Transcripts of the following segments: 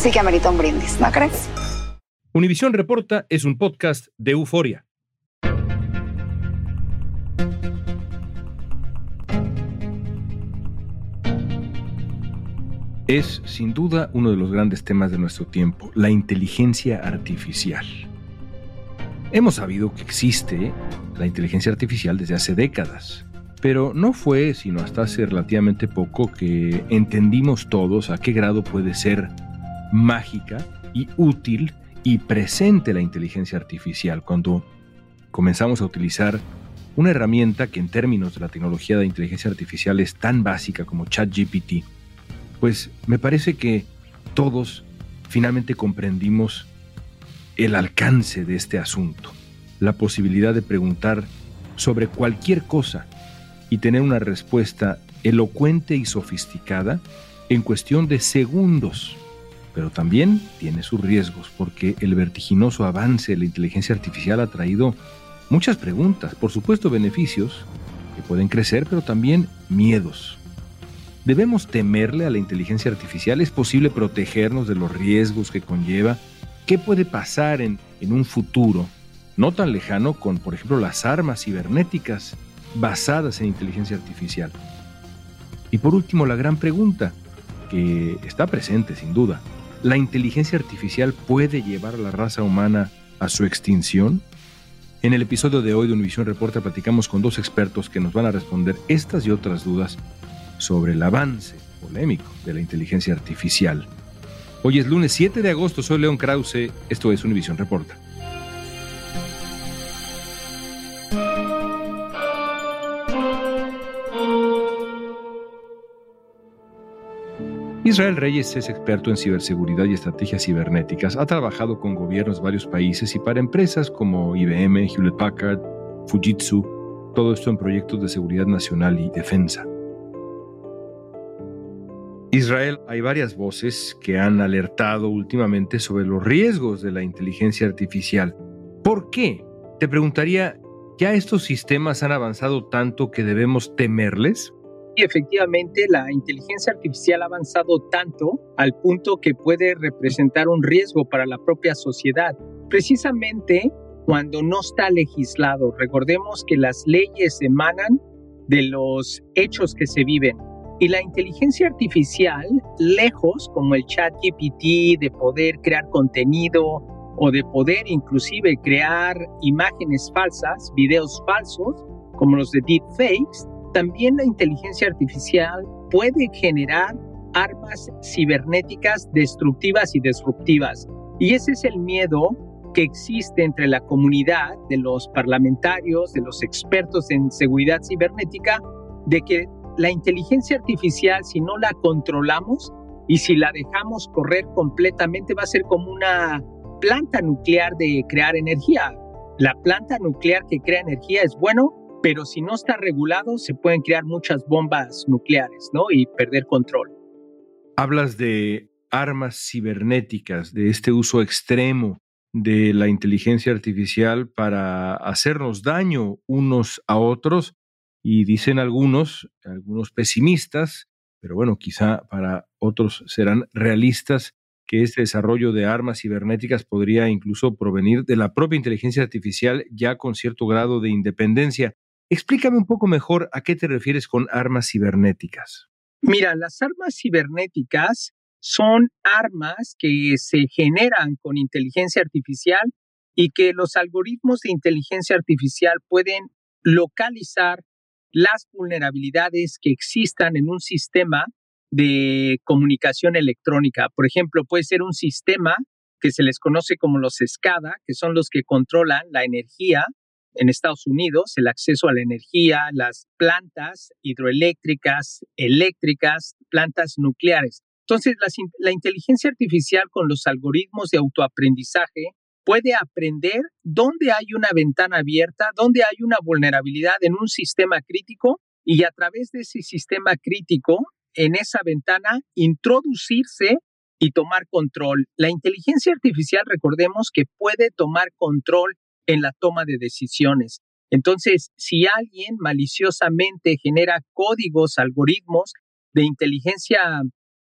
sí que amerita un brindis, ¿no crees? Univisión Reporta es un podcast de euforia. Es sin duda uno de los grandes temas de nuestro tiempo, la inteligencia artificial. Hemos sabido que existe la inteligencia artificial desde hace décadas, pero no fue sino hasta hace relativamente poco que entendimos todos a qué grado puede ser mágica y útil y presente la inteligencia artificial cuando comenzamos a utilizar una herramienta que en términos de la tecnología de inteligencia artificial es tan básica como ChatGPT, pues me parece que todos finalmente comprendimos el alcance de este asunto, la posibilidad de preguntar sobre cualquier cosa y tener una respuesta elocuente y sofisticada en cuestión de segundos pero también tiene sus riesgos porque el vertiginoso avance de la inteligencia artificial ha traído muchas preguntas, por supuesto beneficios que pueden crecer, pero también miedos. ¿Debemos temerle a la inteligencia artificial? ¿Es posible protegernos de los riesgos que conlleva? ¿Qué puede pasar en, un futuro no tan lejano con, por ejemplo, las armas cibernéticas basadas en inteligencia artificial? Y por último, la gran pregunta, que está presente sin duda, ¿La inteligencia artificial puede llevar a la raza humana a su extinción? En el episodio de hoy de Univisión Reporta platicamos con dos expertos que nos van a responder estas y otras dudas sobre el avance polémico de la inteligencia artificial. Hoy es lunes 7 de agosto, soy León Krause, esto es Univisión Reporta. Israel Reyes es experto en ciberseguridad y estrategias cibernéticas. Ha trabajado con gobiernos de varios países y para empresas como IBM, Hewlett Packard, Fujitsu, todo esto en proyectos de seguridad nacional y defensa. Israel, hay varias voces que han alertado últimamente sobre los riesgos de la inteligencia artificial. ¿Por qué? Te preguntaría, ¿ya estos sistemas han avanzado tanto que debemos temerles? Y efectivamente la inteligencia artificial ha avanzado tanto al punto que puede representar un riesgo para la propia sociedad. Precisamente cuando no está legislado, recordemos que las leyes emanan de los hechos que se viven. Y la inteligencia artificial, lejos como el chat GPT, de poder crear contenido o de poder inclusive crear imágenes falsas, videos falsos, como los de deepfakes, también la inteligencia artificial puede generar armas cibernéticas destructivas y disruptivas. Y ese es el miedo que existe entre la comunidad de los parlamentarios, de los expertos en seguridad cibernética, de que la inteligencia artificial, si no la controlamos y si la dejamos correr completamente, va a ser como una planta nuclear de crear energía. La planta nuclear que crea energía es bueno pero si no está regulado se pueden crear muchas bombas nucleares, ¿no? Y perder control. Hablas de armas cibernéticas, de este uso extremo de la inteligencia artificial para hacernos daño unos a otros y dicen algunos, algunos pesimistas, pero bueno, quizá para otros serán realistas, que este desarrollo de armas cibernéticas podría incluso provenir de la propia inteligencia artificial ya con cierto grado de independencia. Explícame un poco mejor a qué te refieres con armas cibernéticas. Mira, las armas cibernéticas son armas que se generan con inteligencia artificial y que los algoritmos de inteligencia artificial pueden localizar las vulnerabilidades que existan en un sistema de comunicación electrónica. Por ejemplo, puede ser un sistema que se les conoce como los SCADA, que son los que controlan la energía en Estados Unidos, el acceso a la energía, las plantas hidroeléctricas, eléctricas, plantas nucleares. Entonces, la, la inteligencia artificial con los algoritmos de autoaprendizaje puede aprender dónde hay una ventana abierta, dónde hay una vulnerabilidad en un sistema crítico y a través de ese sistema crítico, en esa ventana, introducirse y tomar control. La inteligencia artificial, recordemos que puede tomar control en la toma de decisiones. Entonces, si alguien maliciosamente genera códigos, algoritmos de inteligencia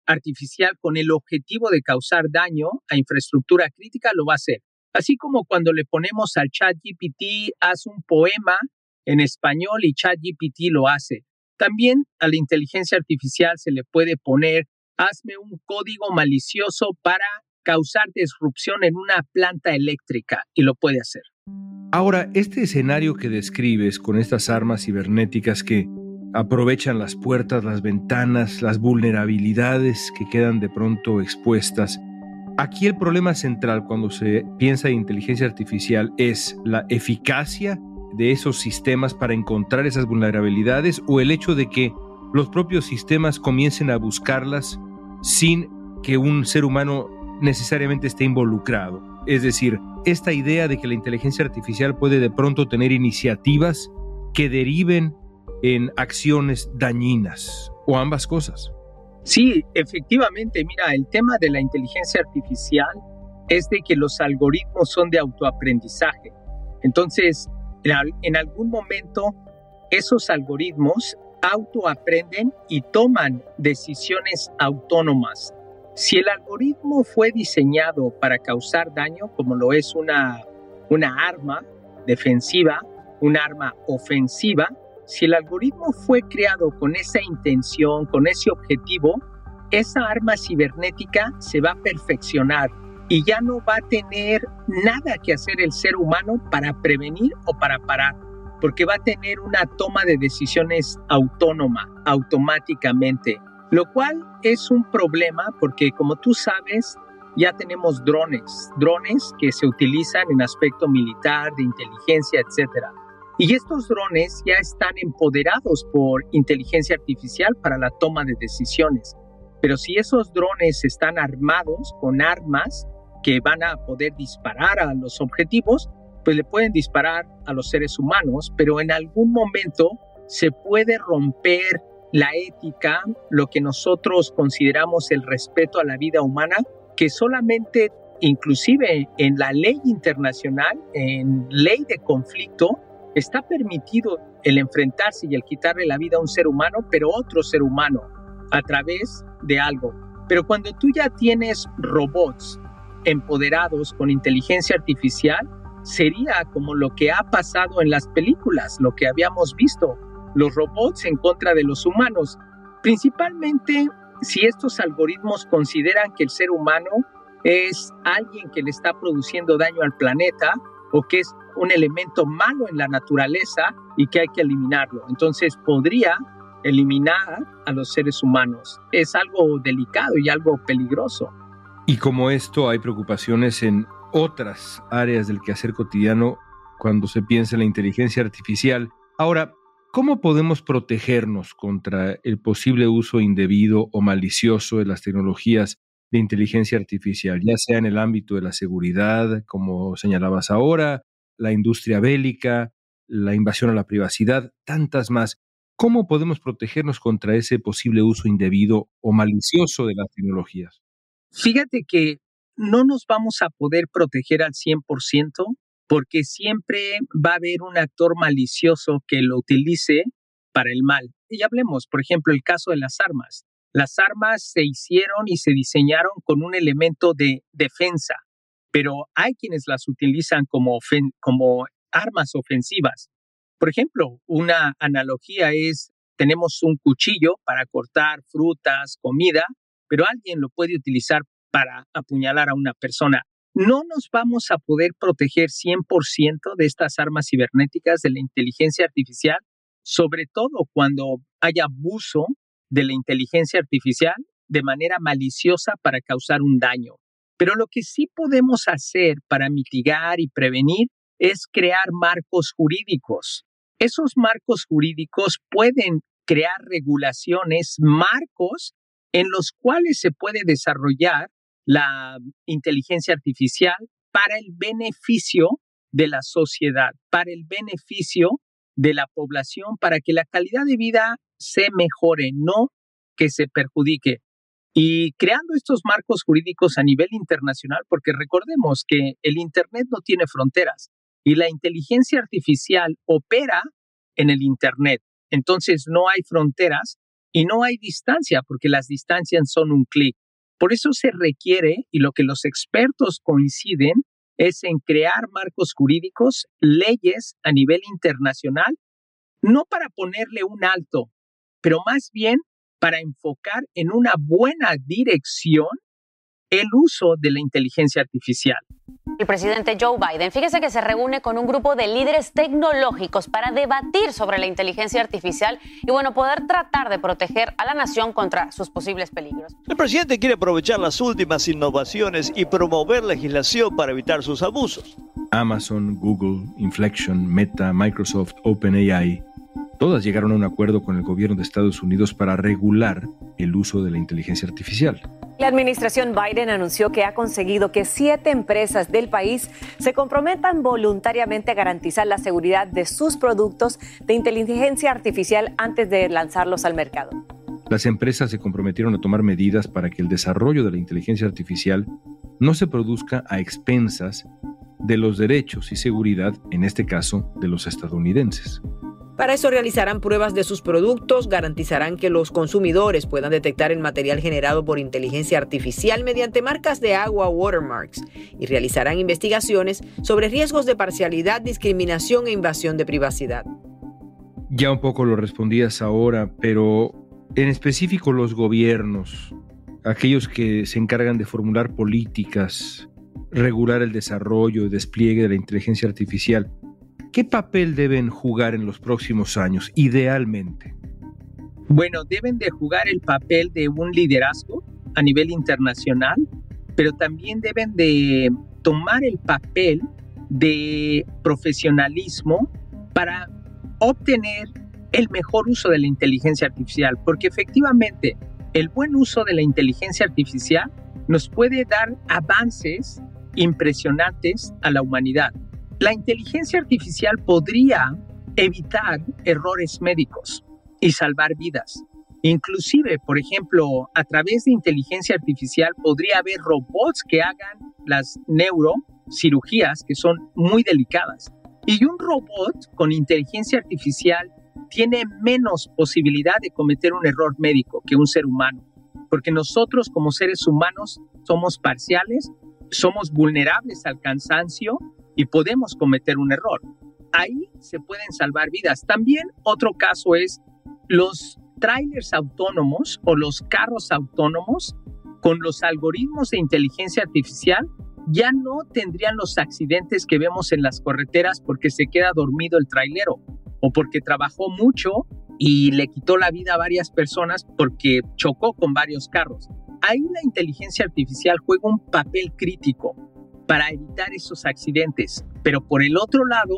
artificial con el objetivo de causar daño a infraestructura crítica, lo va a hacer. Así como cuando le ponemos al chat GPT, haz un poema en español y chat GPT lo hace. También a la inteligencia artificial se le puede poner, hazme un código malicioso para causar disrupción en una planta eléctrica y lo puede hacer. Ahora, este escenario que describes con estas armas cibernéticas que aprovechan las puertas, las ventanas, las vulnerabilidades que quedan de pronto expuestas, aquí el problema central cuando se piensa en inteligencia artificial es la eficacia de esos sistemas para encontrar esas vulnerabilidades o el hecho de que los propios sistemas comiencen a buscarlas sin que un ser humano necesariamente esté involucrado. Es decir, esta idea de que la inteligencia artificial puede de pronto tener iniciativas que deriven en acciones dañinas o ambas cosas. Sí, efectivamente, mira, el tema de la inteligencia artificial es de que los algoritmos son de autoaprendizaje. Entonces, en algún momento, esos algoritmos autoaprenden y toman decisiones autónomas. Si el algoritmo fue diseñado para causar daño, como lo es una, una arma defensiva, un arma ofensiva, si el algoritmo fue creado con esa intención, con ese objetivo, esa arma cibernética se va a perfeccionar y ya no va a tener nada que hacer el ser humano para prevenir o para parar, porque va a tener una toma de decisiones autónoma, automáticamente lo cual es un problema porque como tú sabes, ya tenemos drones, drones que se utilizan en aspecto militar, de inteligencia, etc. Y estos drones ya están empoderados por inteligencia artificial para la toma de decisiones. Pero si esos drones están armados con armas que van a poder disparar a los objetivos, pues le pueden disparar a los seres humanos, pero en algún momento se puede romper la ética, lo que nosotros consideramos el respeto a la vida humana, que solamente inclusive en la ley internacional, en ley de conflicto, está permitido el enfrentarse y el quitarle la vida a un ser humano, pero otro ser humano, a través de algo. Pero cuando tú ya tienes robots empoderados con inteligencia artificial, sería como lo que ha pasado en las películas, lo que habíamos visto los robots en contra de los humanos, principalmente si estos algoritmos consideran que el ser humano es alguien que le está produciendo daño al planeta o que es un elemento malo en la naturaleza y que hay que eliminarlo. Entonces podría eliminar a los seres humanos. Es algo delicado y algo peligroso. Y como esto hay preocupaciones en otras áreas del quehacer cotidiano cuando se piensa en la inteligencia artificial. Ahora, ¿Cómo podemos protegernos contra el posible uso indebido o malicioso de las tecnologías de inteligencia artificial, ya sea en el ámbito de la seguridad, como señalabas ahora, la industria bélica, la invasión a la privacidad, tantas más? ¿Cómo podemos protegernos contra ese posible uso indebido o malicioso de las tecnologías? Fíjate que no nos vamos a poder proteger al 100%, porque siempre va a haber un actor malicioso que lo utilice para el mal. Y hablemos, por ejemplo, el caso de las armas. Las armas se hicieron y se diseñaron con un elemento de defensa, pero hay quienes las utilizan como, como armas ofensivas. Por ejemplo, una analogía es, tenemos un cuchillo para cortar frutas, comida, pero alguien lo puede utilizar para apuñalar a una persona. No nos vamos a poder proteger 100% de estas armas cibernéticas de la inteligencia artificial, sobre todo cuando haya abuso de la inteligencia artificial de manera maliciosa para causar un daño. Pero lo que sí podemos hacer para mitigar y prevenir es crear marcos jurídicos. Esos marcos jurídicos pueden crear regulaciones, marcos en los cuales se puede desarrollar la inteligencia artificial para el beneficio de la sociedad, para el beneficio de la población, para que la calidad de vida se mejore, no que se perjudique. Y creando estos marcos jurídicos a nivel internacional, porque recordemos que el Internet no tiene fronteras y la inteligencia artificial opera en el Internet. Entonces no hay fronteras y no hay distancia, porque las distancias son un clic. Por eso se requiere, y lo que los expertos coinciden, es en crear marcos jurídicos, leyes a nivel internacional, no para ponerle un alto, pero más bien para enfocar en una buena dirección el uso de la inteligencia artificial. El presidente Joe Biden, fíjese que se reúne con un grupo de líderes tecnológicos para debatir sobre la inteligencia artificial y bueno, poder tratar de proteger a la nación contra sus posibles peligros. El presidente quiere aprovechar las últimas innovaciones y promover legislación para evitar sus abusos. Amazon, Google, Inflection, Meta, Microsoft, OpenAI Todas llegaron a un acuerdo con el gobierno de Estados Unidos para regular el uso de la inteligencia artificial. La administración Biden anunció que ha conseguido que siete empresas del país se comprometan voluntariamente a garantizar la seguridad de sus productos de inteligencia artificial antes de lanzarlos al mercado. Las empresas se comprometieron a tomar medidas para que el desarrollo de la inteligencia artificial no se produzca a expensas de los derechos y seguridad, en este caso, de los estadounidenses. Para eso realizarán pruebas de sus productos, garantizarán que los consumidores puedan detectar el material generado por inteligencia artificial mediante marcas de agua watermarks y realizarán investigaciones sobre riesgos de parcialidad, discriminación e invasión de privacidad. Ya un poco lo respondías ahora, pero en específico los gobiernos, aquellos que se encargan de formular políticas, regular el desarrollo y despliegue de la inteligencia artificial, ¿Qué papel deben jugar en los próximos años, idealmente? Bueno, deben de jugar el papel de un liderazgo a nivel internacional, pero también deben de tomar el papel de profesionalismo para obtener el mejor uso de la inteligencia artificial, porque efectivamente el buen uso de la inteligencia artificial nos puede dar avances impresionantes a la humanidad. La inteligencia artificial podría evitar errores médicos y salvar vidas. Inclusive, por ejemplo, a través de inteligencia artificial podría haber robots que hagan las neurocirugías que son muy delicadas. Y un robot con inteligencia artificial tiene menos posibilidad de cometer un error médico que un ser humano, porque nosotros como seres humanos somos parciales, somos vulnerables al cansancio y podemos cometer un error. Ahí se pueden salvar vidas. También otro caso es los trailers autónomos o los carros autónomos con los algoritmos de inteligencia artificial ya no tendrían los accidentes que vemos en las carreteras porque se queda dormido el trailero o porque trabajó mucho y le quitó la vida a varias personas porque chocó con varios carros. Ahí la inteligencia artificial juega un papel crítico para evitar esos accidentes. Pero por el otro lado,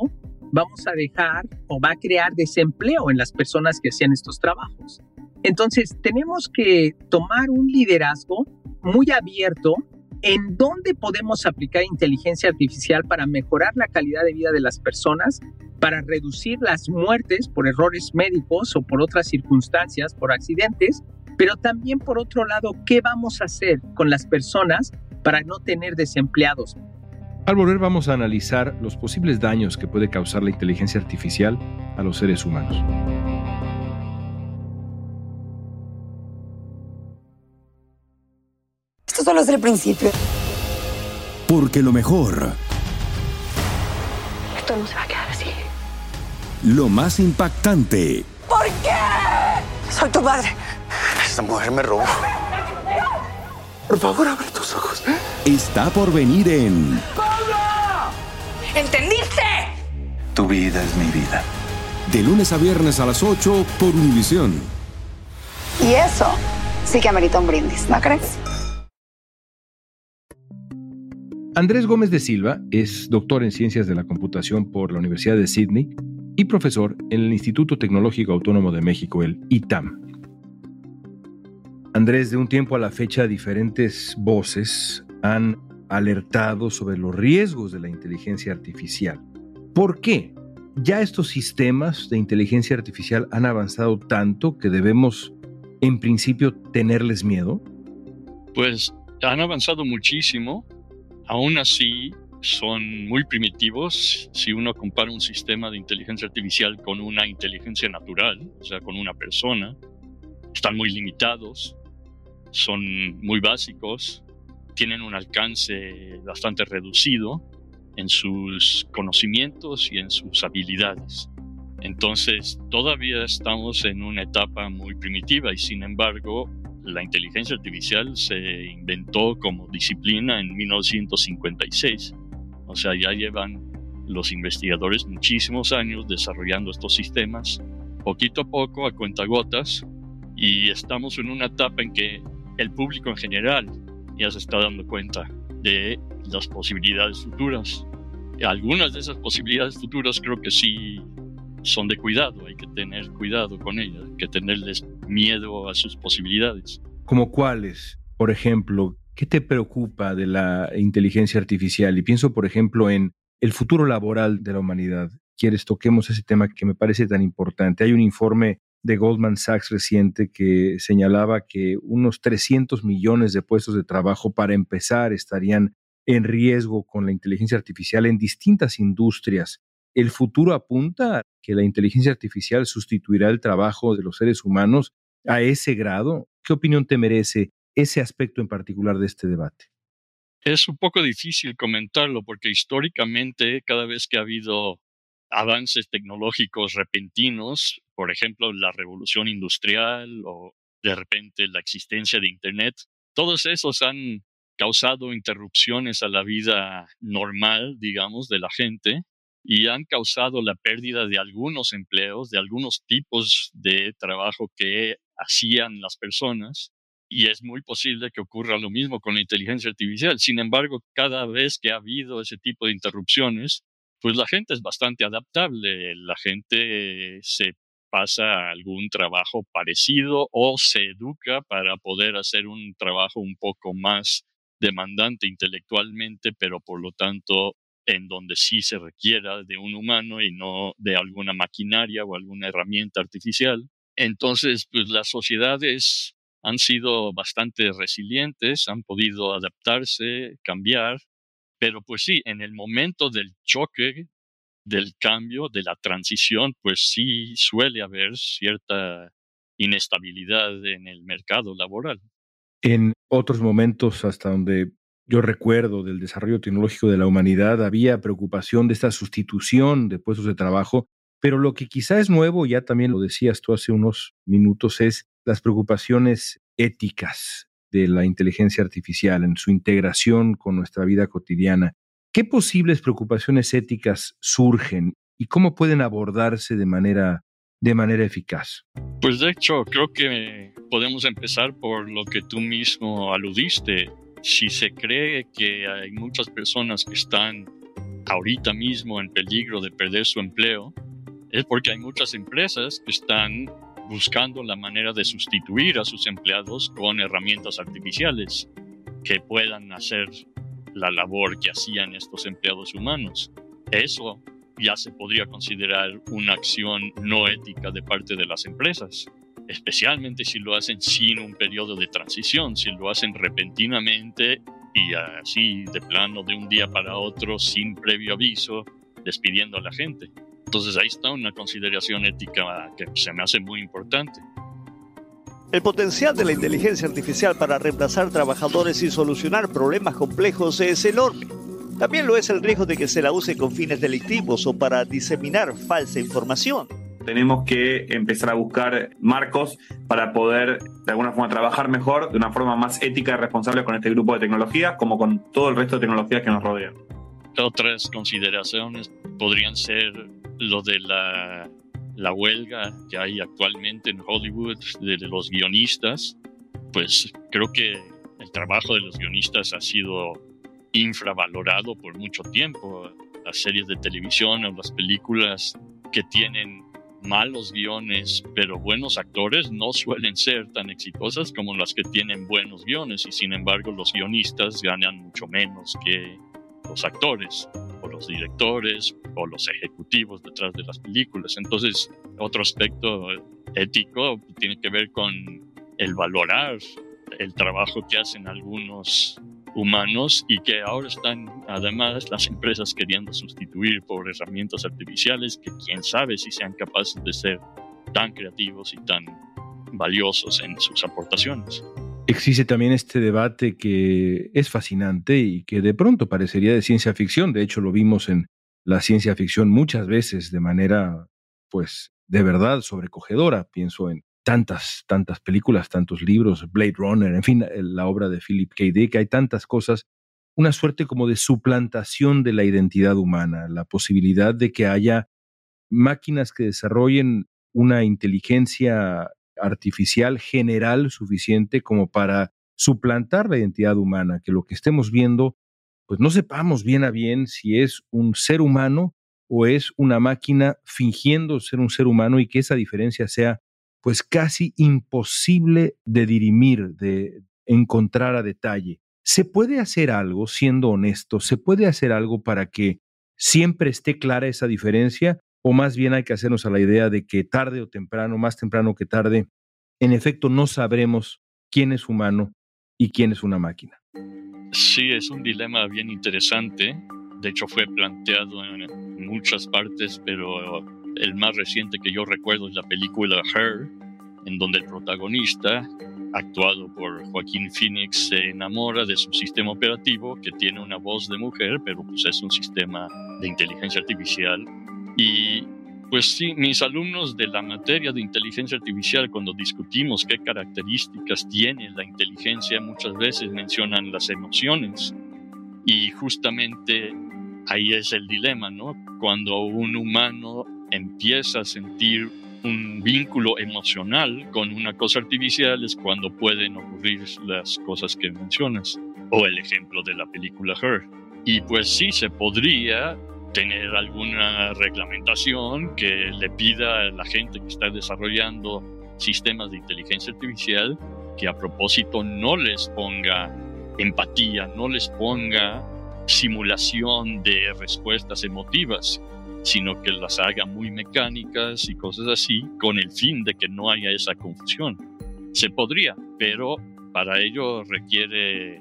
vamos a dejar o va a crear desempleo en las personas que hacían estos trabajos. Entonces, tenemos que tomar un liderazgo muy abierto en dónde podemos aplicar inteligencia artificial para mejorar la calidad de vida de las personas, para reducir las muertes por errores médicos o por otras circunstancias, por accidentes, pero también por otro lado, ¿qué vamos a hacer con las personas para no tener desempleados. Al volver vamos a analizar los posibles daños que puede causar la inteligencia artificial a los seres humanos. Esto solo es el principio. Porque lo mejor. Esto no se va a quedar así. Lo más impactante. ¿Por qué? Soy tu padre. Esta mujer me robó. Por favor, abre tus ojos. Está por venir en ¡Pablo! ¿Entendiste? Tu vida es mi vida. De lunes a viernes a las 8 por Univisión. Y eso sí que amerita un brindis, ¿no crees? Andrés Gómez de Silva es doctor en Ciencias de la Computación por la Universidad de Sydney y profesor en el Instituto Tecnológico Autónomo de México, el ITAM. Andrés, de un tiempo a la fecha, diferentes voces han alertado sobre los riesgos de la inteligencia artificial. ¿Por qué? Ya estos sistemas de inteligencia artificial han avanzado tanto que debemos, en principio, tenerles miedo. Pues han avanzado muchísimo. Aún así, son muy primitivos si uno compara un sistema de inteligencia artificial con una inteligencia natural, o sea, con una persona. Están muy limitados son muy básicos, tienen un alcance bastante reducido en sus conocimientos y en sus habilidades. Entonces, todavía estamos en una etapa muy primitiva y sin embargo, la inteligencia artificial se inventó como disciplina en 1956. O sea, ya llevan los investigadores muchísimos años desarrollando estos sistemas, poquito a poco, a cuentagotas, y estamos en una etapa en que el público en general ya se está dando cuenta de las posibilidades futuras. Algunas de esas posibilidades futuras creo que sí son de cuidado, hay que tener cuidado con ellas, hay que tenerles miedo a sus posibilidades. ¿Como cuáles? Por ejemplo, ¿qué te preocupa de la inteligencia artificial? Y pienso, por ejemplo, en el futuro laboral de la humanidad. ¿Quieres toquemos ese tema que me parece tan importante? Hay un informe de Goldman Sachs reciente que señalaba que unos 300 millones de puestos de trabajo para empezar estarían en riesgo con la inteligencia artificial en distintas industrias. ¿El futuro apunta a que la inteligencia artificial sustituirá el trabajo de los seres humanos a ese grado? ¿Qué opinión te merece ese aspecto en particular de este debate? Es un poco difícil comentarlo porque históricamente cada vez que ha habido avances tecnológicos repentinos, por ejemplo, la revolución industrial o de repente la existencia de Internet, todos esos han causado interrupciones a la vida normal, digamos, de la gente y han causado la pérdida de algunos empleos, de algunos tipos de trabajo que hacían las personas. Y es muy posible que ocurra lo mismo con la inteligencia artificial. Sin embargo, cada vez que ha habido ese tipo de interrupciones, pues la gente es bastante adaptable, la gente se pasa algún trabajo parecido o se educa para poder hacer un trabajo un poco más demandante intelectualmente, pero por lo tanto en donde sí se requiera de un humano y no de alguna maquinaria o alguna herramienta artificial. Entonces, pues las sociedades han sido bastante resilientes, han podido adaptarse, cambiar pero pues sí, en el momento del choque, del cambio, de la transición, pues sí suele haber cierta inestabilidad en el mercado laboral. En otros momentos, hasta donde yo recuerdo del desarrollo tecnológico de la humanidad, había preocupación de esta sustitución de puestos de trabajo, pero lo que quizá es nuevo, ya también lo decías tú hace unos minutos, es las preocupaciones éticas de la inteligencia artificial, en su integración con nuestra vida cotidiana. ¿Qué posibles preocupaciones éticas surgen y cómo pueden abordarse de manera, de manera eficaz? Pues de hecho, creo que podemos empezar por lo que tú mismo aludiste. Si se cree que hay muchas personas que están ahorita mismo en peligro de perder su empleo, es porque hay muchas empresas que están buscando la manera de sustituir a sus empleados con herramientas artificiales que puedan hacer la labor que hacían estos empleados humanos. Eso ya se podría considerar una acción no ética de parte de las empresas, especialmente si lo hacen sin un periodo de transición, si lo hacen repentinamente y así de plano de un día para otro sin previo aviso, despidiendo a la gente. Entonces ahí está una consideración ética que se me hace muy importante. El potencial de la inteligencia artificial para reemplazar trabajadores y solucionar problemas complejos es enorme. También lo es el riesgo de que se la use con fines delictivos o para diseminar falsa información. tenemos que empezar a buscar marcos para poder de alguna forma trabajar mejor, de una forma más ética y responsable con este grupo de tecnologías, como con todo el resto de tecnologías que nos rodean. Otras consideraciones podrían ser lo de la, la huelga que hay actualmente en Hollywood de los guionistas. Pues creo que el trabajo de los guionistas ha sido infravalorado por mucho tiempo. Las series de televisión o las películas que tienen malos guiones, pero buenos actores, no suelen ser tan exitosas como las que tienen buenos guiones y sin embargo los guionistas ganan mucho menos que los actores o los directores o los ejecutivos detrás de las películas. Entonces, otro aspecto ético tiene que ver con el valorar el trabajo que hacen algunos humanos y que ahora están además las empresas queriendo sustituir por herramientas artificiales que quién sabe si sean capaces de ser tan creativos y tan valiosos en sus aportaciones. Existe también este debate que es fascinante y que de pronto parecería de ciencia ficción. De hecho, lo vimos en la ciencia ficción muchas veces de manera, pues, de verdad sobrecogedora. Pienso en tantas, tantas películas, tantos libros, Blade Runner, en fin, la obra de Philip K. Dick, hay tantas cosas, una suerte como de suplantación de la identidad humana, la posibilidad de que haya máquinas que desarrollen una inteligencia artificial general suficiente como para suplantar la identidad humana, que lo que estemos viendo, pues no sepamos bien a bien si es un ser humano o es una máquina fingiendo ser un ser humano y que esa diferencia sea pues casi imposible de dirimir, de encontrar a detalle. ¿Se puede hacer algo, siendo honesto, se puede hacer algo para que siempre esté clara esa diferencia? ¿O más bien hay que hacernos a la idea de que tarde o temprano, más temprano que tarde, en efecto no sabremos quién es humano y quién es una máquina? Sí, es un dilema bien interesante. De hecho, fue planteado en muchas partes, pero el más reciente que yo recuerdo es la película Her, en donde el protagonista, actuado por Joaquín Phoenix, se enamora de su sistema operativo que tiene una voz de mujer, pero pues es un sistema de inteligencia artificial. Y pues sí, mis alumnos de la materia de inteligencia artificial, cuando discutimos qué características tiene la inteligencia, muchas veces mencionan las emociones. Y justamente ahí es el dilema, ¿no? Cuando un humano empieza a sentir un vínculo emocional con una cosa artificial es cuando pueden ocurrir las cosas que mencionas. O el ejemplo de la película Her. Y pues sí, se podría tener alguna reglamentación que le pida a la gente que está desarrollando sistemas de inteligencia artificial que a propósito no les ponga empatía, no les ponga simulación de respuestas emotivas, sino que las haga muy mecánicas y cosas así, con el fin de que no haya esa confusión. Se podría, pero para ello requiere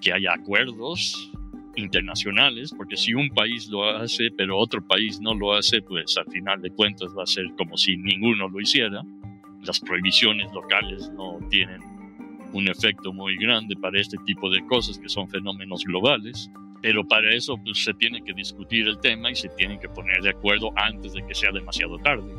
que haya acuerdos internacionales, porque si un país lo hace, pero otro país no lo hace, pues al final de cuentas va a ser como si ninguno lo hiciera. Las prohibiciones locales no tienen un efecto muy grande para este tipo de cosas que son fenómenos globales. Pero para eso pues, se tiene que discutir el tema y se tienen que poner de acuerdo antes de que sea demasiado tarde.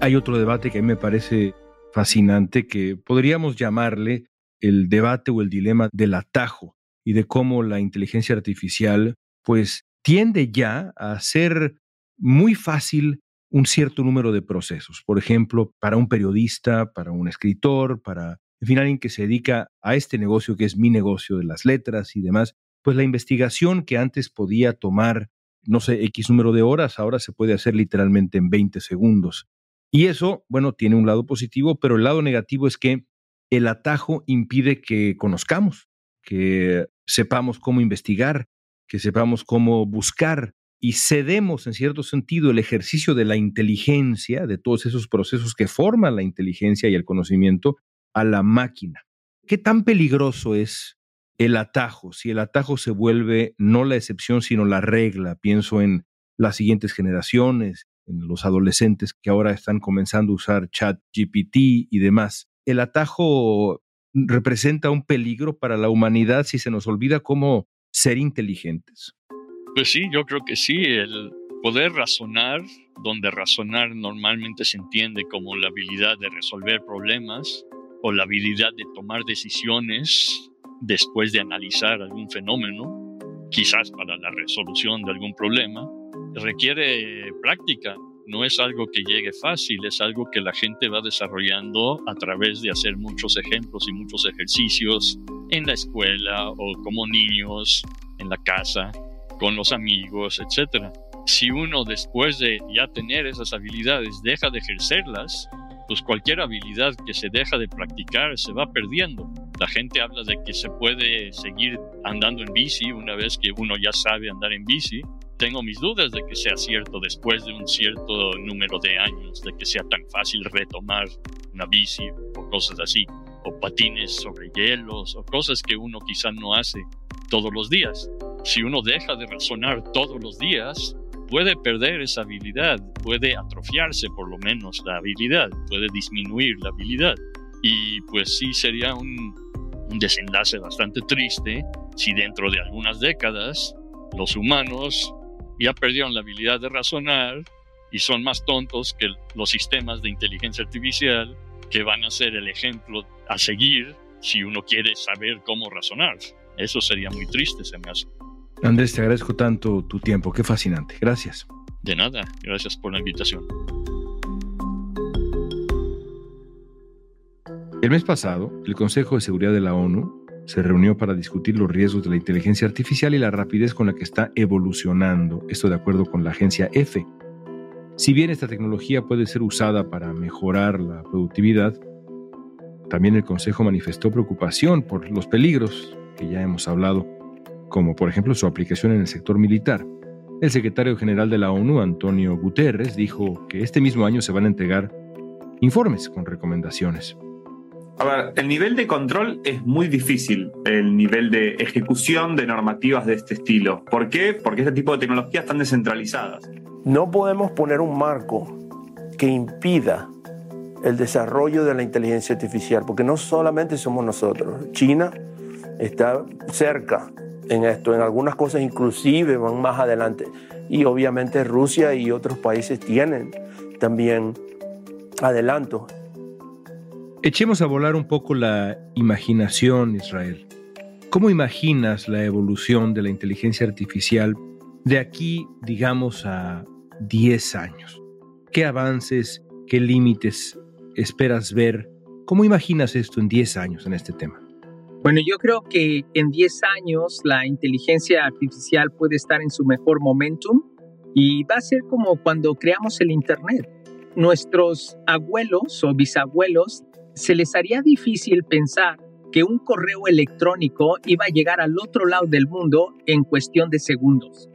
Hay otro debate que a mí me parece fascinante que podríamos llamarle el debate o el dilema del atajo y de cómo la inteligencia artificial pues tiende ya a hacer muy fácil un cierto número de procesos. Por ejemplo, para un periodista, para un escritor, para, en fin, alguien que se dedica a este negocio que es mi negocio de las letras y demás, pues la investigación que antes podía tomar, no sé, X número de horas, ahora se puede hacer literalmente en 20 segundos. Y eso, bueno, tiene un lado positivo, pero el lado negativo es que el atajo impide que conozcamos, que sepamos cómo investigar, que sepamos cómo buscar y cedemos en cierto sentido el ejercicio de la inteligencia, de todos esos procesos que forman la inteligencia y el conocimiento, a la máquina. ¿Qué tan peligroso es el atajo, si el atajo se vuelve no la excepción, sino la regla, pienso en las siguientes generaciones, en los adolescentes que ahora están comenzando a usar chat GPT y demás. El atajo representa un peligro para la humanidad si se nos olvida cómo ser inteligentes. Pues sí, yo creo que sí, el poder razonar donde razonar normalmente se entiende como la habilidad de resolver problemas o la habilidad de tomar decisiones después de analizar algún fenómeno, quizás para la resolución de algún problema, requiere práctica. No es algo que llegue fácil, es algo que la gente va desarrollando a través de hacer muchos ejemplos y muchos ejercicios en la escuela o como niños, en la casa, con los amigos, etc. Si uno después de ya tener esas habilidades deja de ejercerlas, pues cualquier habilidad que se deja de practicar se va perdiendo. La gente habla de que se puede seguir andando en bici una vez que uno ya sabe andar en bici. Tengo mis dudas de que sea cierto después de un cierto número de años, de que sea tan fácil retomar una bici o cosas así, o patines sobre hielos, o cosas que uno quizá no hace todos los días. Si uno deja de razonar todos los días, puede perder esa habilidad, puede atrofiarse por lo menos la habilidad, puede disminuir la habilidad. Y pues sí sería un, un desenlace bastante triste si dentro de algunas décadas los humanos ya perdieron la habilidad de razonar y son más tontos que los sistemas de inteligencia artificial que van a ser el ejemplo a seguir si uno quiere saber cómo razonar. Eso sería muy triste, se me hace. Andrés, te agradezco tanto tu tiempo, qué fascinante. Gracias. De nada, gracias por la invitación. El mes pasado, el Consejo de Seguridad de la ONU se reunió para discutir los riesgos de la inteligencia artificial y la rapidez con la que está evolucionando, esto de acuerdo con la agencia EFE. Si bien esta tecnología puede ser usada para mejorar la productividad, también el Consejo manifestó preocupación por los peligros que ya hemos hablado como por ejemplo su aplicación en el sector militar. El secretario general de la ONU, Antonio Guterres, dijo que este mismo año se van a entregar informes con recomendaciones. A ver, el nivel de control es muy difícil, el nivel de ejecución de normativas de este estilo. ¿Por qué? Porque este tipo de tecnologías están descentralizadas. No podemos poner un marco que impida el desarrollo de la inteligencia artificial, porque no solamente somos nosotros. China está cerca en esto. En algunas cosas inclusive van más adelante. Y obviamente Rusia y otros países tienen también adelanto. Echemos a volar un poco la imaginación, Israel. ¿Cómo imaginas la evolución de la inteligencia artificial de aquí, digamos, a 10 años? ¿Qué avances, qué límites esperas ver? ¿Cómo imaginas esto en 10 años en este tema? Bueno, yo creo que en 10 años la inteligencia artificial puede estar en su mejor momentum y va a ser como cuando creamos el Internet. Nuestros abuelos o bisabuelos se les haría difícil pensar que un correo electrónico iba a llegar al otro lado del mundo en cuestión de segundos.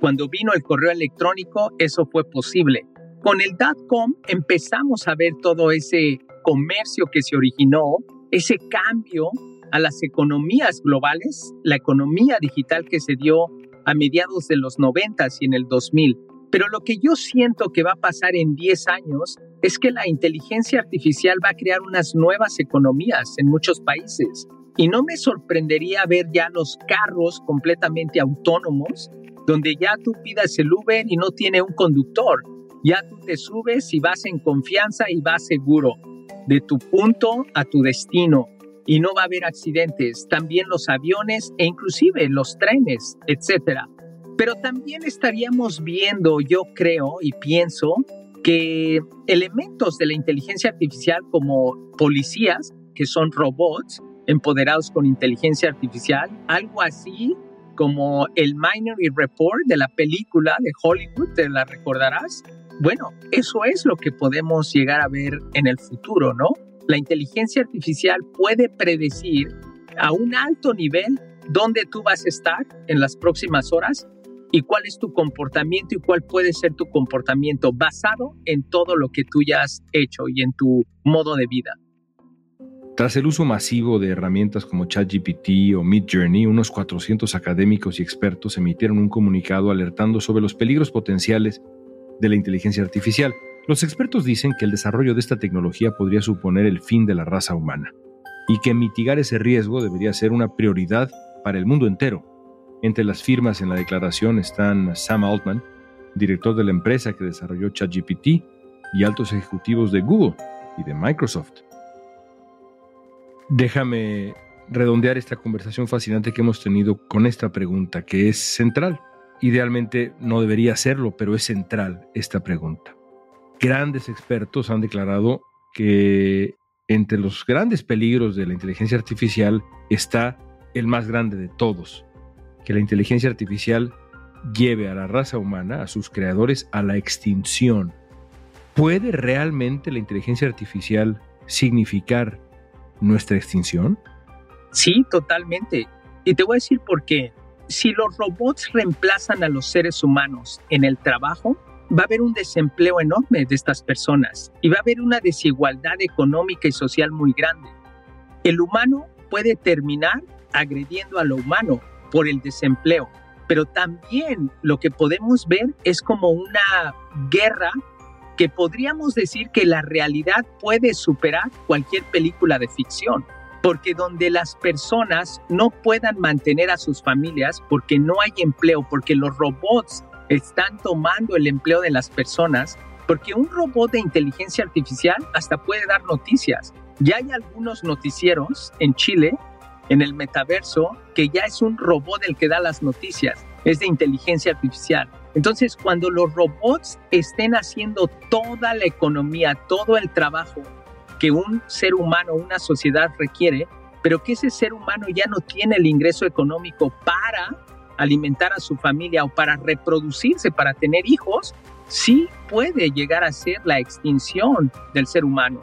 Cuando vino el correo electrónico, eso fue posible. Con el .com empezamos a ver todo ese comercio que se originó, ese cambio a las economías globales, la economía digital que se dio a mediados de los 90 y en el 2000. Pero lo que yo siento que va a pasar en 10 años es que la inteligencia artificial va a crear unas nuevas economías en muchos países. Y no me sorprendería ver ya los carros completamente autónomos, donde ya tú pidas el Uber y no tiene un conductor. Ya tú te subes y vas en confianza y vas seguro de tu punto a tu destino y no va a haber accidentes, también los aviones e inclusive los trenes, etcétera. Pero también estaríamos viendo, yo creo y pienso, que elementos de la inteligencia artificial como policías, que son robots empoderados con inteligencia artificial, algo así como el Minority Report de la película de Hollywood, te la recordarás. Bueno, eso es lo que podemos llegar a ver en el futuro, ¿no? La inteligencia artificial puede predecir a un alto nivel dónde tú vas a estar en las próximas horas y cuál es tu comportamiento y cuál puede ser tu comportamiento basado en todo lo que tú ya has hecho y en tu modo de vida. Tras el uso masivo de herramientas como ChatGPT o Midjourney, unos 400 académicos y expertos emitieron un comunicado alertando sobre los peligros potenciales de la inteligencia artificial. Los expertos dicen que el desarrollo de esta tecnología podría suponer el fin de la raza humana y que mitigar ese riesgo debería ser una prioridad para el mundo entero. Entre las firmas en la declaración están Sam Altman, director de la empresa que desarrolló ChatGPT, y altos ejecutivos de Google y de Microsoft. Déjame redondear esta conversación fascinante que hemos tenido con esta pregunta, que es central. Idealmente no debería serlo, pero es central esta pregunta. Grandes expertos han declarado que entre los grandes peligros de la inteligencia artificial está el más grande de todos, que la inteligencia artificial lleve a la raza humana, a sus creadores, a la extinción. ¿Puede realmente la inteligencia artificial significar nuestra extinción? Sí, totalmente. Y te voy a decir por qué. Si los robots reemplazan a los seres humanos en el trabajo, va a haber un desempleo enorme de estas personas y va a haber una desigualdad económica y social muy grande. El humano puede terminar agrediendo a lo humano por el desempleo, pero también lo que podemos ver es como una guerra que podríamos decir que la realidad puede superar cualquier película de ficción, porque donde las personas no puedan mantener a sus familias porque no hay empleo, porque los robots están tomando el empleo de las personas, porque un robot de inteligencia artificial hasta puede dar noticias. Ya hay algunos noticieros en Chile, en el metaverso, que ya es un robot el que da las noticias, es de inteligencia artificial. Entonces, cuando los robots estén haciendo toda la economía, todo el trabajo que un ser humano, una sociedad requiere, pero que ese ser humano ya no tiene el ingreso económico para alimentar a su familia o para reproducirse, para tener hijos, sí puede llegar a ser la extinción del ser humano.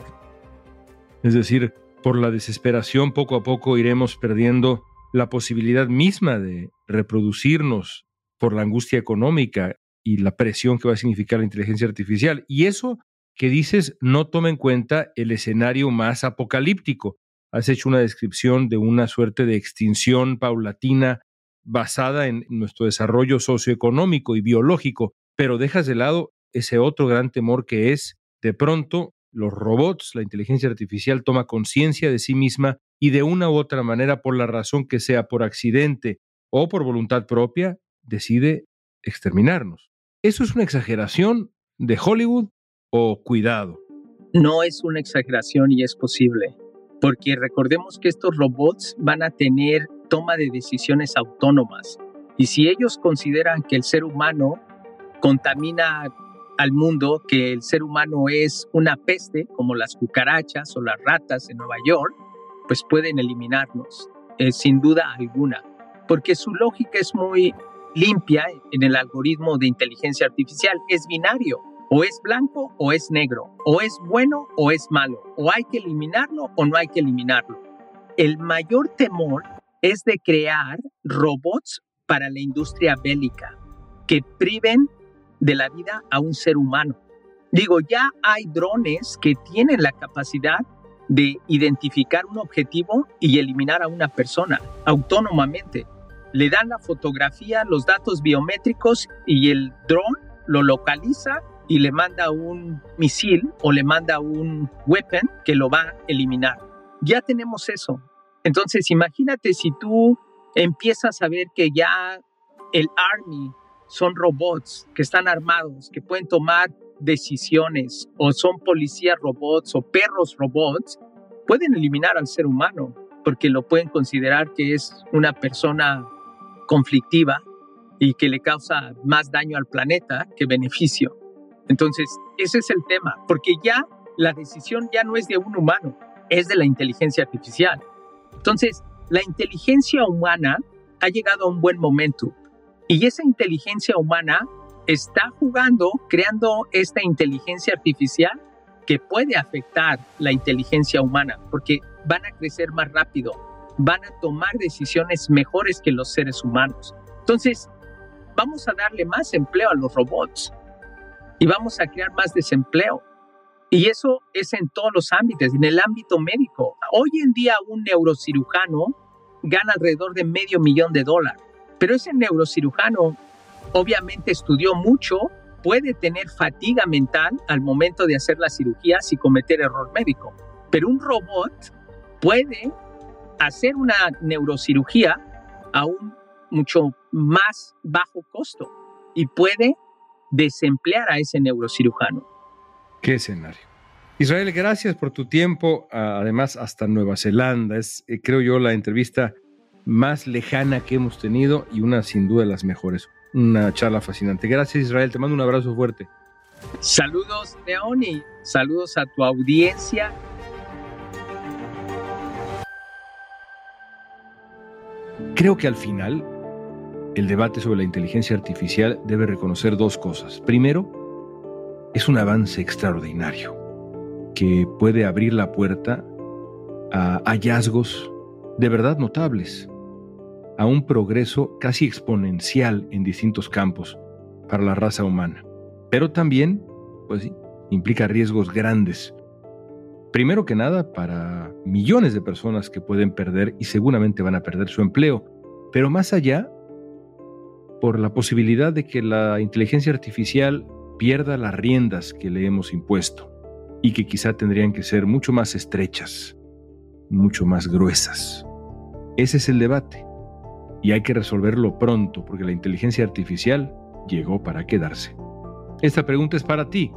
Es decir, por la desesperación poco a poco iremos perdiendo la posibilidad misma de reproducirnos por la angustia económica y la presión que va a significar la inteligencia artificial. Y eso que dices no toma en cuenta el escenario más apocalíptico. Has hecho una descripción de una suerte de extinción paulatina basada en nuestro desarrollo socioeconómico y biológico, pero dejas de lado ese otro gran temor que es, de pronto, los robots, la inteligencia artificial toma conciencia de sí misma y de una u otra manera, por la razón que sea, por accidente o por voluntad propia, decide exterminarnos. ¿Eso es una exageración de Hollywood o cuidado? No es una exageración y es posible, porque recordemos que estos robots van a tener toma de decisiones autónomas. Y si ellos consideran que el ser humano contamina al mundo, que el ser humano es una peste, como las cucarachas o las ratas en Nueva York, pues pueden eliminarnos, eh, sin duda alguna, porque su lógica es muy limpia en el algoritmo de inteligencia artificial, es binario, o es blanco o es negro, o es bueno o es malo, o hay que eliminarlo o no hay que eliminarlo. El mayor temor es de crear robots para la industria bélica que priven de la vida a un ser humano. Digo, ya hay drones que tienen la capacidad de identificar un objetivo y eliminar a una persona autónomamente. Le dan la fotografía, los datos biométricos y el dron lo localiza y le manda un misil o le manda un weapon que lo va a eliminar. Ya tenemos eso. Entonces, imagínate si tú empiezas a ver que ya el Army son robots que están armados, que pueden tomar decisiones, o son policías robots o perros robots, pueden eliminar al ser humano porque lo pueden considerar que es una persona conflictiva y que le causa más daño al planeta que beneficio. Entonces, ese es el tema, porque ya la decisión ya no es de un humano, es de la inteligencia artificial. Entonces, la inteligencia humana ha llegado a un buen momento y esa inteligencia humana está jugando, creando esta inteligencia artificial que puede afectar la inteligencia humana porque van a crecer más rápido, van a tomar decisiones mejores que los seres humanos. Entonces, vamos a darle más empleo a los robots y vamos a crear más desempleo. Y eso es en todos los ámbitos, en el ámbito médico. Hoy en día un neurocirujano gana alrededor de medio millón de dólares, pero ese neurocirujano obviamente estudió mucho, puede tener fatiga mental al momento de hacer la cirugía y cometer error médico, pero un robot puede hacer una neurocirugía a un mucho más bajo costo y puede desemplear a ese neurocirujano. ¿Qué escenario? Israel, gracias por tu tiempo, además hasta Nueva Zelanda. Es, eh, creo yo, la entrevista más lejana que hemos tenido y una sin duda de las mejores. Una charla fascinante. Gracias Israel, te mando un abrazo fuerte. Saludos León y saludos a tu audiencia. Creo que al final el debate sobre la inteligencia artificial debe reconocer dos cosas. Primero, es un avance extraordinario que puede abrir la puerta a hallazgos de verdad notables, a un progreso casi exponencial en distintos campos para la raza humana. Pero también, pues implica riesgos grandes. Primero que nada, para millones de personas que pueden perder y seguramente van a perder su empleo. Pero más allá, por la posibilidad de que la inteligencia artificial pierda las riendas que le hemos impuesto y que quizá tendrían que ser mucho más estrechas, mucho más gruesas. Ese es el debate. Y hay que resolverlo pronto porque la inteligencia artificial llegó para quedarse. Esta pregunta es para ti.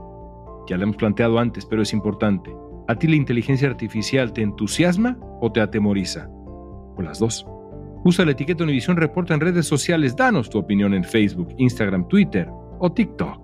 Ya la hemos planteado antes, pero es importante. ¿A ti la inteligencia artificial te entusiasma o te atemoriza? O las dos. Usa la etiqueta Univisión Reporta en redes sociales. Danos tu opinión en Facebook, Instagram, Twitter o TikTok.